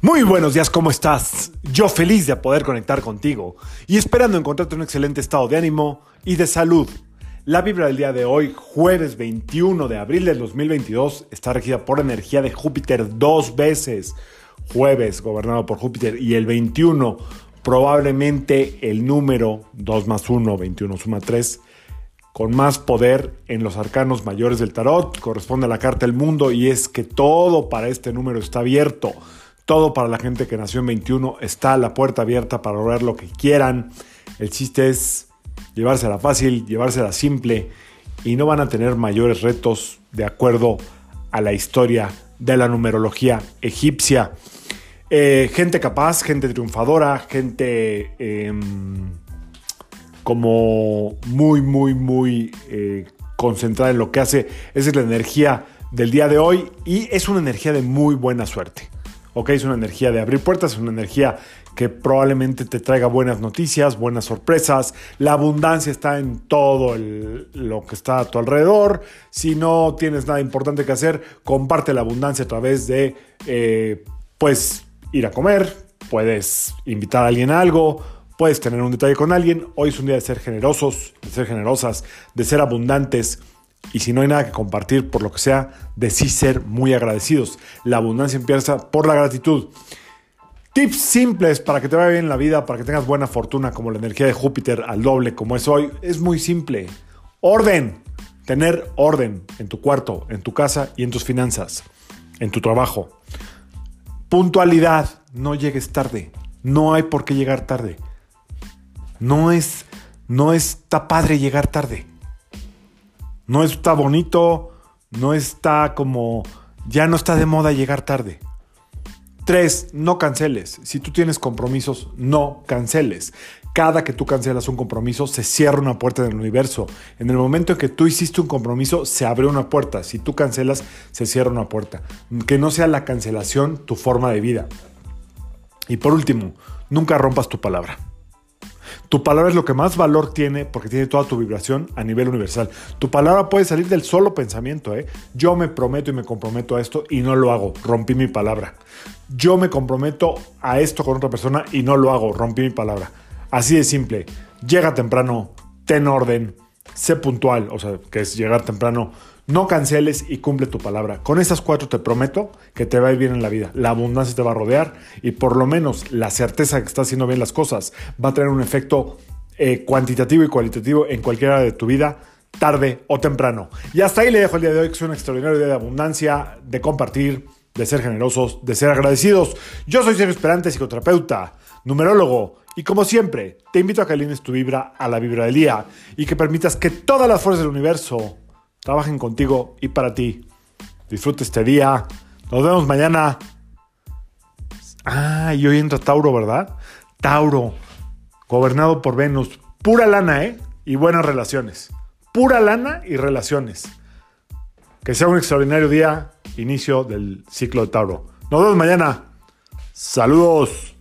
Muy buenos días, ¿cómo estás? Yo feliz de poder conectar contigo y esperando encontrarte un excelente estado de ánimo y de salud. La vibra del día de hoy, jueves 21 de abril del 2022, está regida por energía de Júpiter dos veces. Jueves gobernado por Júpiter y el 21 probablemente el número 2 más 1, 21 suma 3, con más poder en los arcanos mayores del tarot, corresponde a la carta del mundo y es que todo para este número está abierto. Todo para la gente que nació en 21 está la puerta abierta para lograr lo que quieran. El chiste es llevársela fácil, llevársela simple y no van a tener mayores retos de acuerdo a la historia de la numerología egipcia. Eh, gente capaz, gente triunfadora, gente em, como muy, muy, muy eh, concentrada en lo que hace. Esa es la energía del día de hoy y es una energía de muy buena suerte. ¿Ok? Es una energía de abrir puertas, es una energía que probablemente te traiga buenas noticias, buenas sorpresas. La abundancia está en todo lo que está a tu alrededor. Si no tienes nada importante que hacer, comparte la abundancia a través de, eh, pues, ir a comer, puedes invitar a alguien a algo, puedes tener un detalle con alguien. Hoy es un día de ser generosos, de ser generosas, de ser abundantes y si no hay nada que compartir, por lo que sea, de sí ser muy agradecidos. La abundancia empieza por la gratitud. Tips simples para que te vaya bien en la vida, para que tengas buena fortuna, como la energía de Júpiter al doble, como es hoy, es muy simple. Orden. Tener orden en tu cuarto, en tu casa y en tus finanzas, en tu trabajo. Puntualidad. No llegues tarde. No hay por qué llegar tarde. No es, no está padre llegar tarde. No está bonito, no está como, ya no está de moda llegar tarde. Tres, no canceles. Si tú tienes compromisos, no canceles. Cada que tú cancelas un compromiso, se cierra una puerta en el universo. En el momento en que tú hiciste un compromiso, se abre una puerta. Si tú cancelas, se cierra una puerta. Que no sea la cancelación tu forma de vida. Y por último, nunca rompas tu palabra. Tu palabra es lo que más valor tiene porque tiene toda tu vibración a nivel universal. Tu palabra puede salir del solo pensamiento. ¿eh? Yo me prometo y me comprometo a esto y no lo hago. Rompí mi palabra. Yo me comprometo a esto con otra persona y no lo hago. Rompí mi palabra. Así de simple. Llega temprano, ten orden, sé puntual, o sea, que es llegar temprano, no canceles y cumple tu palabra. Con esas cuatro te prometo que te va a ir bien en la vida. La abundancia te va a rodear y por lo menos la certeza de que estás haciendo bien las cosas va a tener un efecto eh, cuantitativo y cualitativo en cualquier área de tu vida tarde o temprano. Y hasta ahí le dejo el día de hoy, que es un extraordinario día de abundancia, de compartir, de ser generosos, de ser agradecidos. Yo soy Sergio Esperante, psicoterapeuta, numerólogo, y como siempre, te invito a que alines tu vibra a la vibra del día y que permitas que todas las fuerzas del universo trabajen contigo y para ti. Disfrute este día. Nos vemos mañana. Ah, y hoy entra Tauro, ¿verdad? Tauro, gobernado por Venus. Pura lana, ¿eh? Y buenas relaciones. Pura lana y relaciones. Que sea un extraordinario día, inicio del ciclo de Tauro. Nos vemos mañana. Saludos.